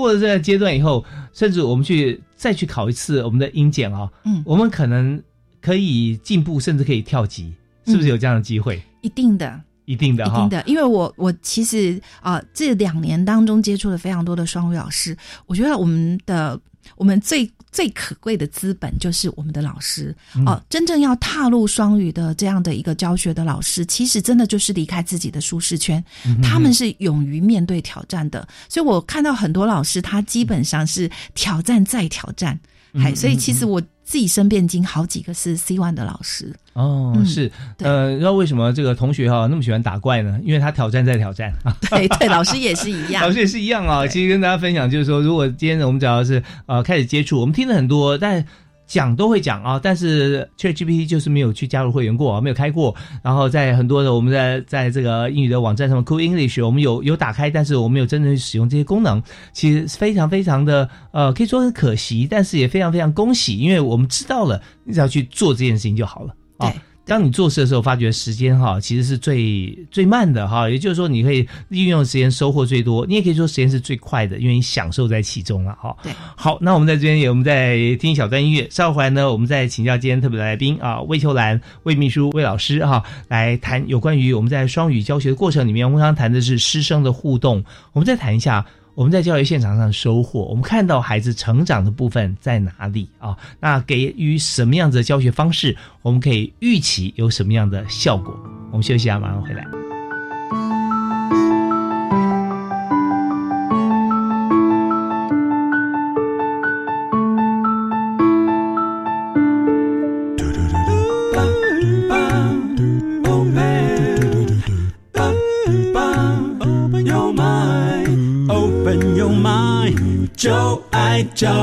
过了这个阶段以后，甚至我们去再去考一次我们的英检啊，嗯我们可能可以进步，甚至可以跳级，是不是有这样的机会？一定的。一定的一定，的，因为我我其实啊、这两年当中接触了非常多的双语老师，我觉得我们的我们最最可贵的资本就是我们的老师。哦、真正要踏入双语的这样的一个教学的老师，其实真的就是离开自己的舒适圈，他们是勇于面对挑战的，所以我看到很多老师，他基本上是挑战再挑战。嗯嗨，所以其实我自己身边已经好几个是 C one 的老师。哦，嗯是，呃，知道为什么这个同学哈、那么喜欢打怪呢？因为他挑战在挑战啊。对对，老师也是一样。老师也是一样啊。其实跟大家分享就是说，如果今天我们只要是呃开始接触，我们听了很多，但讲都会讲啊，但是 ChatGPT 就是没有去加入会员过，没有开过。然后在很多的我们在在这个英语的网站上面，Cool English 我们有有打开，但是我们有真正去使用这些功能，其实非常非常的呃，可以说很可惜，但是也非常非常恭喜，因为我们知道了，你只要去做这件事情就好了啊。当你做事的时候，发觉时间哈其实是最最慢的哈，也就是说你可以利用时间收获最多，你也可以说时间是最快的，因为你享受在其中了哈。对，好，那我们在这边也我们再听一小段音乐，稍后回来呢，我们再请教今天特别的来宾啊，魏秋兰魏秘书魏老师哈，来谈有关于我们在双语教学的过程里面，我们刚刚谈的是师生的互动，我们再谈一下。我们在教育现场上收获，我们看到孩子成长的部分在哪里啊？那给予什么样子的教学方式，我们可以预期有什么样的效果？我们休息一下，马上回来。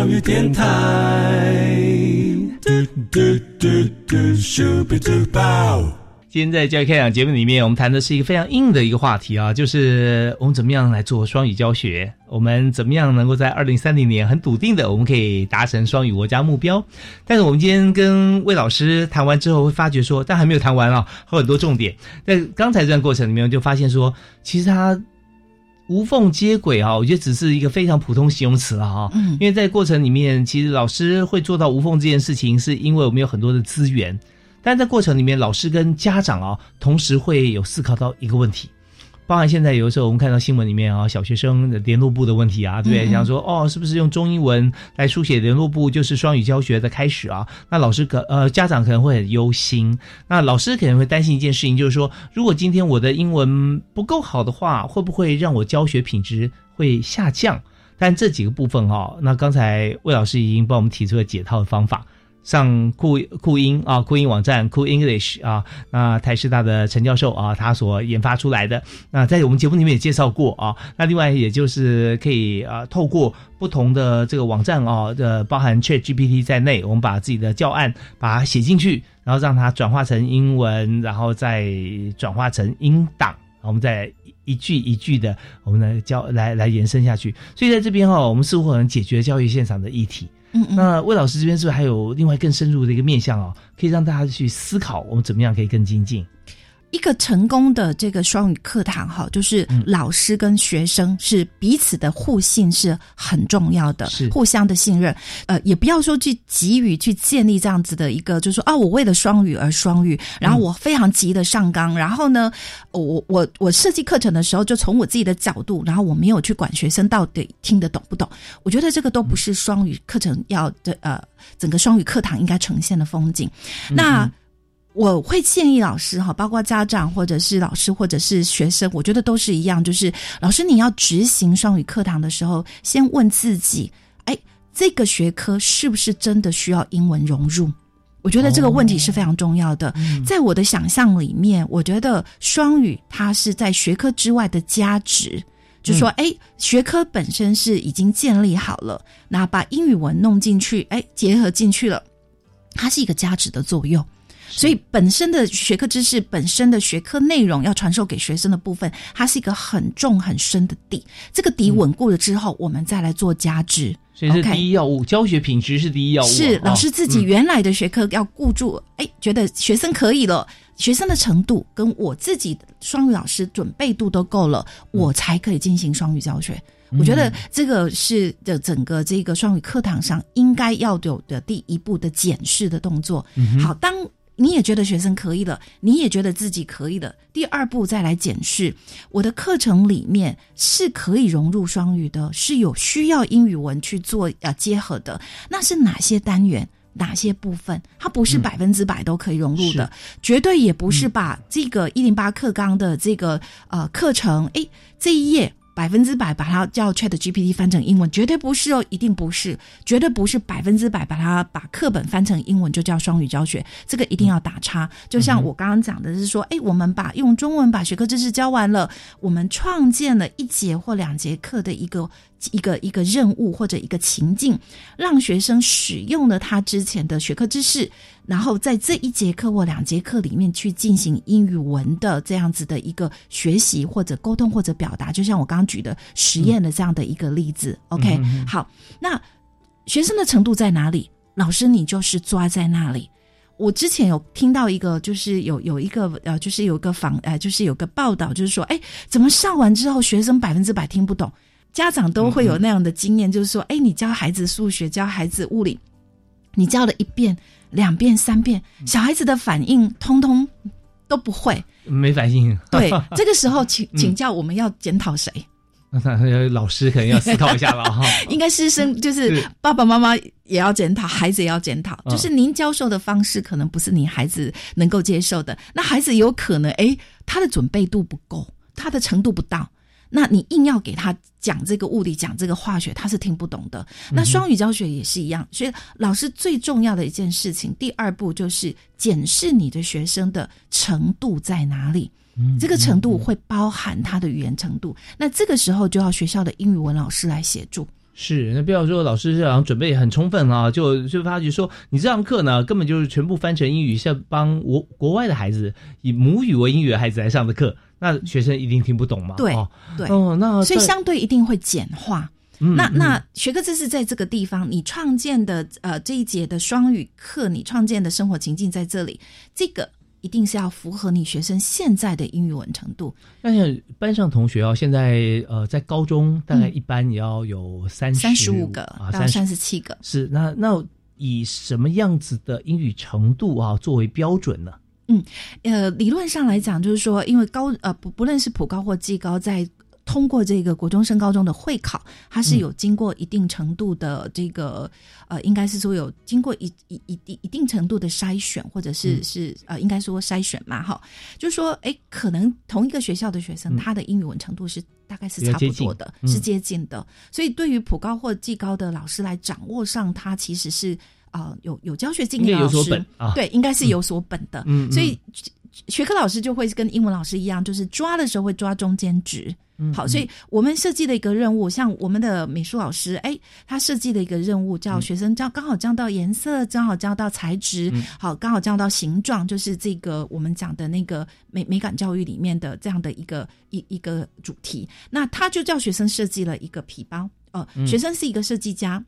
教育电台。今天在教育开讲节目里面，我们谈的是一个非常硬的一个话题啊，就是我们怎么样来做双语教学，我们怎么样能够在二零三零年很笃定的，我们可以达成双语国家目标。但是我们今天跟魏老师谈完之后，会发觉说，但还没有谈完啊，还有很多重点。在刚才这段过程里面，就发现说，其实他。无缝接轨啊，我觉得只是一个非常普通形容词了哈。嗯，因为在过程里面，其实老师会做到无缝这件事情，是因为我们有很多的资源。但在过程里面，老师跟家长啊，同时会有思考到一个问题，包含现在有的时候我们看到新闻里面啊，小学生的联络部的问题啊，对想说哦，是不是用中英文来书写联络部就是双语教学的开始啊？那老师可呃家长可能会很忧心，那老师可能会担心一件事情，就是说，如果今天我的英文不够好的话，会不会让我教学品质会下降？但这几个部分哈、那刚才魏老师已经帮我们提出了解套的方法。上酷酷音啊，酷音网站酷 English 啊，那台师大的陈教授啊，他所研发出来的，那在我们节目里面也介绍过啊。那另外也就是可以啊，透过不同的这个网站啊，的包含 Chat GPT 在内，我们把自己的教案把它写进去，然后让它转化成英文，然后再转化成音档，我们再一句一句的，我们来教来来延伸下去。所以在这边哈、我们似乎能解决教育现场的议题。嗯那魏老师这边是不是还有另外更深入的一个面向哦，可以让大家去思考我们怎么样可以更精进？一个成功的这个双语课堂哈，就是嗯老师跟学生是彼此的互信是很重要的，是互相的信任。呃，也不要说去急于去建立这样子的一个，就是说啊，我为了双语而双语，然后我非常急的上纲，然后呢，我我我设计课程的时候，就从我自己的角度，然后我没有去管学生到底听得懂不懂。我觉得这个都不是双语课程要的呃，整个双语课堂应该呈现的风景。那我会建议老师哈，包括家长或者是老师或者是学生，我觉得都是一样。就是老师你要执行双语课堂的时候，先问自己：哎，这个学科是不是真的需要英文融入？我觉得这个问题是非常重要的。在我的想象里面，我觉得双语它是在学科之外的加值。就说，哎，学科本身是已经建立好了，那把英语文弄进去，哎，结合进去了，它是一个加值的作用。所以本身的学科知识、本身的学科内容要传授给学生的部分，它是一个很重很深的底。这个底稳固了之后，我们再来做加值。所以是第一要务教学品质是第一要务啊。是老师自己嗯原来的学科要顾住，哎、觉得学生可以了，学生的程度跟我自己双语老师准备度都够了，我才可以进行双语教学。我觉得这个是的整个这个双语课堂上应该要有的第一步的检视的动作。嗯好，当你也觉得学生可以了，你也觉得自己可以了，第二步再来检视我的课程里面是可以融入双语的，是有需要英语文去做呃结合的，那是哪些单元？哪些部分，它不是百分之百都可以融入的，绝对也不是把这个一零八课纲的这个呃课程，诶，这一页百分之百把它叫 Chat GPT 翻成英文，绝对不是哦，一定不是，绝对不是百分之百把它把课本翻成英文就叫双语教学，这个一定要打叉。就像我刚刚讲的是说，哎，我们把用中文把学科知识教完了，我们创建了一节或两节课的一个。一个一个任务或者一个情境，让学生使用了他之前的学科知识，然后在这一节课或两节课里面去进行英语文的这样子的一个学习或者沟通或者表达，就像我刚刚举的实验的这样的一个例子。OK，好，那学生的程度在哪里？老师你就是抓在那里。我之前有听到一个，就是有有一个呃，就是有个访呃，就是有个报道，就是说，哎，怎么上完之后学生百分之百听不懂？家长都会有那样的经验，就是说，哎，你教孩子数学，教孩子物理，你教了一遍、两遍、三遍，小孩子的反应通通都不会，没反应。对，这个时候请请教，我们要检讨谁？老师可能要思考一下了哈。应该师生就是爸爸妈妈也要检讨，孩子也要检讨，就是您教授的方式可能不是你孩子能够接受的，那孩子有可能哎，他的准备度不够，他的程度不到。那你硬要给他讲这个物理，讲这个化学，他是听不懂的。那双语教学也是一样，所以老师最重要的一件事情，第二步就是检视你的学生的程度在哪里。这个程度会包含他的语言程度。那这个时候就要学校的英语文老师来协助。是，那不要说老师这样准备很充分啊，就就发觉说你这堂课呢，根本就是全部翻成英语，是帮国国外的孩子以母语为英语的孩子来上的课。那学生一定听不懂吗？对对哦，那所以相对一定会简化。那那学科知识在这个地方，你创建的呃这一节的双语课，你创建的生活情境在这里，这个一定是要符合你学生现在的英语文程度。但是班上同学哦，现在呃在高中大概一般也要有三三十五个到三十七个。是那那以什么样子的英语程度啊作为标准呢？嗯，呃，理论上来讲，就是说，因为高呃不不论是普高或技高，在通过这个国中升高中的会考，它是有经过一定程度的这个呃，应该是说有经过一一一定一定程度的筛选，或者是是呃，应该说筛选嘛，哈，就是说，哎，可能同一个学校的学生，他的英语文程度是大概是差不多的，是接近的，所以对于普高或技高的老师来掌握上，他其实是。啊，有有教学经验的老师，对，应该是有所本的。嗯，所以学科老师就会跟英文老师一样，就是抓的时候会抓中间值。好，所以我们设计的一个任务，像我们的美术老师，哎，他设计的一个任务叫学生教刚好教到颜色，刚好教到材质，好，刚好教到形状，就是这个我们讲的那个美美感教育里面的这样的一个一一个主题。那他就叫学生设计了一个皮包，哦，学生是一个设计家。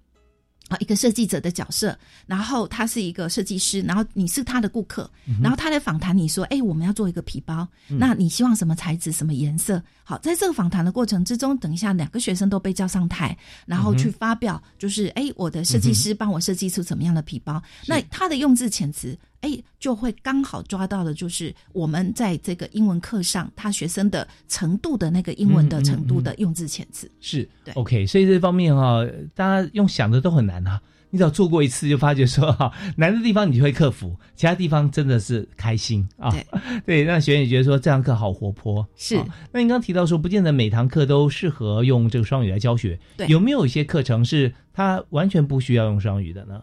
啊，一个设计者的角色，然后他是一个设计师，然后你是他的顾客，然后他来访谈你说，哎，我们要做一个皮包，那你希望什么材质、什么颜色？好，在这个访谈的过程之中，等一下两个学生都被叫上台，然后去发表，就是哎，我的设计师帮我设计出怎么样的皮包？那他的用字遣词。哎，就会刚好抓到的，就是我们在这个英文课上，他学生的程度的那个英文的程度的用字遣词是对。OK，所以这方面哈，大家用想的都很难啊。你只要做过一次，就发觉说哈，难的地方你就会克服，其他地方真的是开心啊。对 对，让学员也觉得说这堂课好活泼。是。那你刚刚提到说，不见得每堂课都适合用这个双语来教学，对？有没有一些课程是它完全不需要用双语的呢？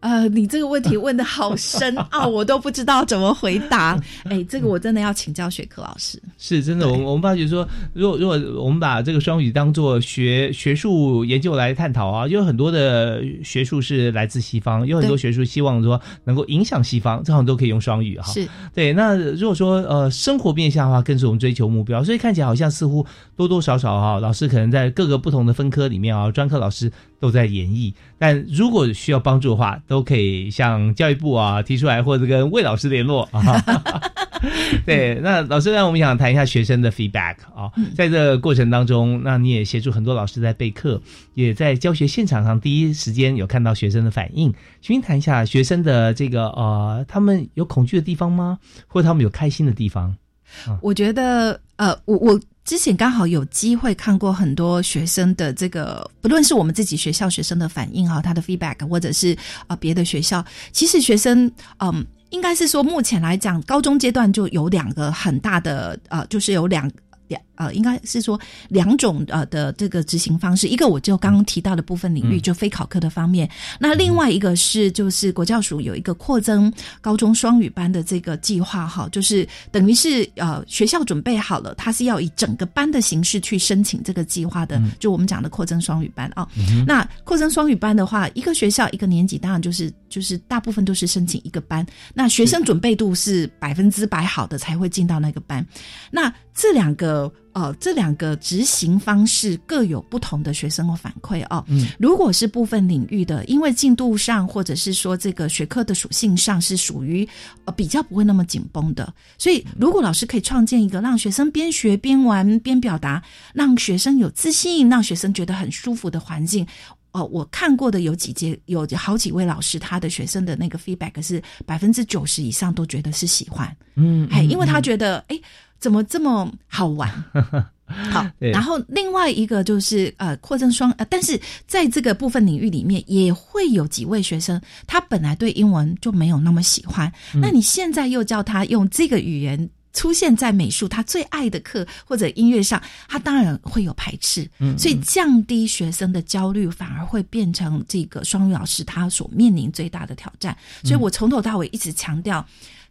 呃，你这个问题问的好深奥，我都不知道怎么回答。哎，这个我真的要请教学科老师。是真的，我我们发觉说，如果如果我们把这个双语当做学学术研究来探讨啊，有很多的学术是来自西方，有很多学术希望说能够影响西方，这样都可以用双语哈。是对。那如果说呃生活面向的话，更是我们追求目标，所以看起来好像似乎多多少少哈，老师可能在各个不同的分科里面啊，专科老师。都在演绎，但如果需要帮助的话，都可以向教育部啊提出来，或者跟魏老师联络啊。对，那老师，呢我们想谈一下学生的 feedback 啊，在这个过程当中，那你也协助很多老师在备课，也在教学现场上第一时间有看到学生的反应，请您谈一下学生的这个呃，他们有恐惧的地方吗？或者他们有开心的地方？我觉得呃，我我。之前刚好有机会看过很多学生的这个，不论是我们自己学校学生的反应啊，他的 feedback，或者是啊别的学校，其实学生嗯，应该是说目前来讲，高中阶段就有两个很大的呃，就是有两两呃，应该是说两种呃的这个执行方式。一个我就刚刚提到的部分领域，嗯就非考科的方面。那另外一个是就是国教署有一个扩增高中双语班的这个计划哈，就是等于是呃学校准备好了，它是要以整个班的形式去申请这个计划的，嗯就我们讲的扩增双语班啊。嗯那扩增双语班的话，一个学校一个年级，当然就是就是大部分都是申请一个班。那学生准备度是百分之百好的才会进到那个班。那这两个呃这两个执行方式各有不同的学生的反馈哦。嗯如果是部分领域的，因为进度上或者是说这个学科的属性上是属于呃比较不会那么紧绷的，所以如果老师可以创建一个让学生边学边玩边表达，让学生有自信，让学生觉得很舒服的环境。哦，我看过的有几节，有好几位老师，他的学生的那个 feedback 是百分之九十以上都觉得是喜欢，嗯，哎，因为他觉得，哎，怎么这么好玩？好，然后另外一个就是呃扩增双呃，但是在这个部分领域里面，也会有几位学生，他本来对英文就没有那么喜欢，嗯那你现在又叫他用这个语言。出现在美术他最爱的课或者音乐上，他当然会有排斥，嗯所以降低学生的焦虑，反而会变成这个双语老师他所面临最大的挑战。所以我从头到尾一直强调，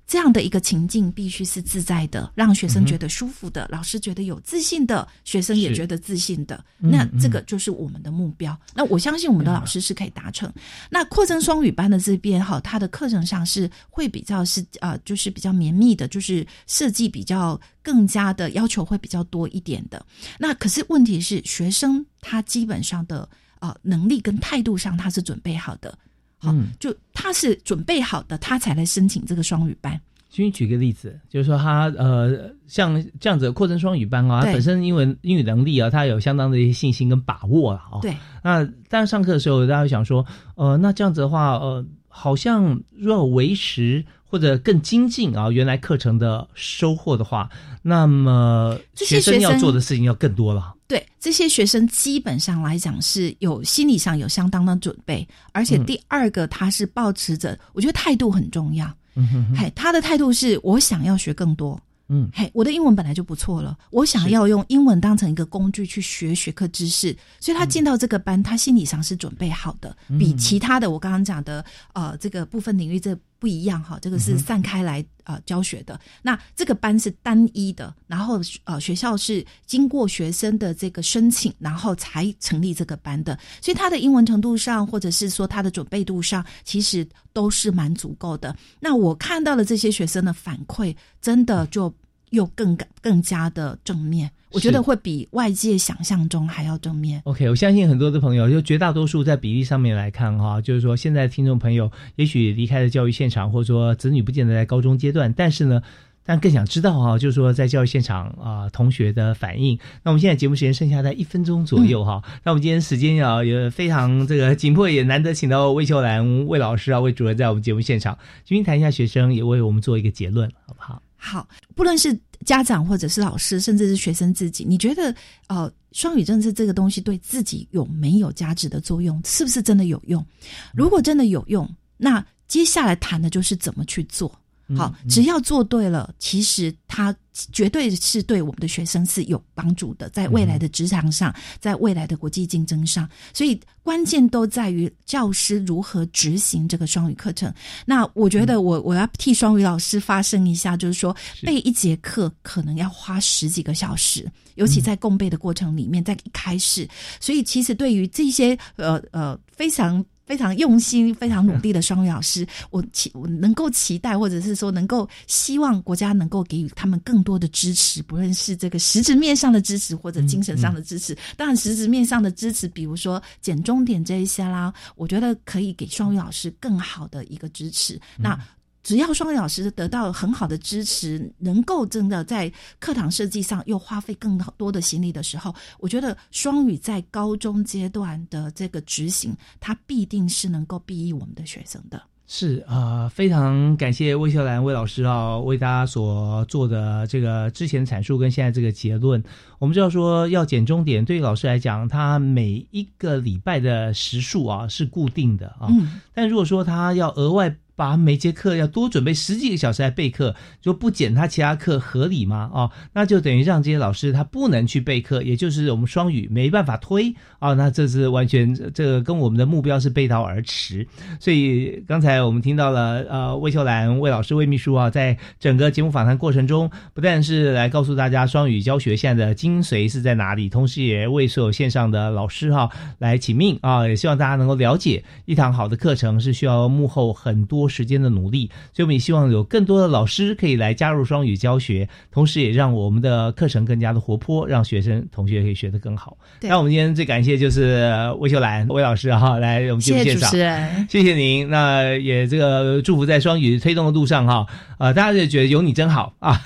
这样的一个情境必须是自在的，让学生觉得舒服的，老师觉得有自信的，学生也觉得自信的。嗯那这个就是我们的目标。那我相信我们的老师是可以达成。那扩增双语班的这边哈，它的课程上是会比较是呃，就是比较绵密的，就是设计比较更加的要求会比较多一点的。那可是问题是，学生他基本上的呃能力跟态度上他是准备好的。好，嗯就他是准备好的，他才来申请这个双语班。请你举个例子，就是说他呃，像这样子的扩增双语班啊，他本身英文英语能力啊，他有相当的一些信心跟把握了哦。对，那当然上课的时候，大家会想说，呃，那这样子的话，呃，好像若要维持或者更精进啊，原来课程的收获的话，那么学生要做的事情要更多了。对这些学生，基本上来讲是有心理上有相当的准备，而且嗯第二个他是保持着，我觉得态度很重要。嗯哼哼嘿，他的态度是我想要学更多。嗯嘿，我的英文本来就不错了，我想要用英文当成一个工具去学学科知识，所以他进到这个班，他心理上是准备好的，嗯比其他的我刚刚讲的呃这个部分领域这不一样哈，这个是散开来呃教学的，那这个班是单一的，然后呃学校是经过学生的这个申请，然后才成立这个班的，所以他的英文程度上，或者是说他的准备度上，其实都是蛮足够的。那我看到了这些学生的反馈，真的就又更更加的正面，我觉得会比外界想象中还要正面。OK，我相信很多的朋友，就绝大多数在比例上面来看哈，就是说现在听众朋友也许离开了教育现场，或者说子女不见得在高中阶段，但是呢，但更想知道哈，就是说在教育现场啊、同学的反应。那我们现在节目时间剩下在一分钟左右哈，那我们今天时间啊也非常这个紧迫，也难得请到魏秀兰魏老师啊魏主任在我们节目现场，今天谈一下学生，也为我们做一个结论，好不好？好，不论是家长或者是老师，甚至是学生自己，你觉得呃，双语政策这个东西对自己有没有价值的作用？是不是真的有用？如果真的有用，那接下来谈的就是怎么去做。好，嗯。只要做对了，其实它绝对是对我们的学生是有帮助的，在未来的职场上，在未来的国际竞争上，所以关键都在于教师如何执行这个双语课程。那我觉得我我要替双语老师发声一下，就是说备一节课可能要花十几个小时，尤其在共备的过程里面，在一开始，所以其实对于这些呃呃非常。非常用心、非常努力的双语老师，我期我能够期待，或者是说能够希望国家能够给予他们更多的支持，不论是这个实质面上的支持或者精神上的支持。当然，实质面上的支持，比如说减重点这一些啦，我觉得可以给双语老师更好的一个支持。那只要双语老师得到很好的支持，能够真的在课堂设计上又花费更多的心力的时候，我觉得双语在高中阶段的这个执行，它必定是能够裨益我们的学生的。是啊、呃非常感谢魏秀兰魏老师啊，为大家所做的这个之前阐述跟现在这个结论。我们知道说要减重点，对于老师来讲，他每一个礼拜的时数啊是固定的啊，嗯但如果说他要额外把每节课要多准备十几个小时来备课，就不减他其他课合理吗？哦，那就等于让这些老师他不能去备课，也就是我们双语没办法推啊、那这是完全这个跟我们的目标是背道而驰。所以刚才我们听到了呃魏秀兰魏老师魏秘书啊，在整个节目访谈过程中，不但是来告诉大家双语教学现在的精髓是在哪里，同时也为所有线上的老师哈、来请命啊，也希望大家能够了解一堂好的课程是需要幕后很多时间的努力，所以我们也希望有更多的老师可以来加入双语教学，同时也让我们的课程更加的活泼，让学生同学可以学得更好。那我们今天最感谢就是呃魏秀兰魏老师哈、来我们节目现场谢谢主持。人。谢谢您，那也这个祝福在双语推动的路上哈，呃，大家就觉得有你真好啊，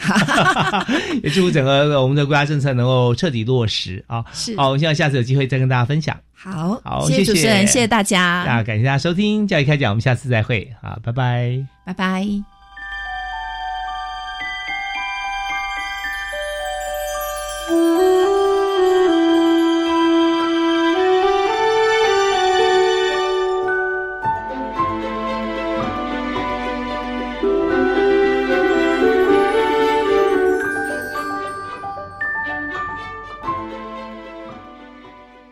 也祝福整个我们的国家政策能够彻底落实啊。是好，我们希望下次有机会再跟大家分享。好，好，谢谢谢主持人，谢谢大家，那感谢大家收听教育开讲，我们下次再会好，拜拜。拜拜。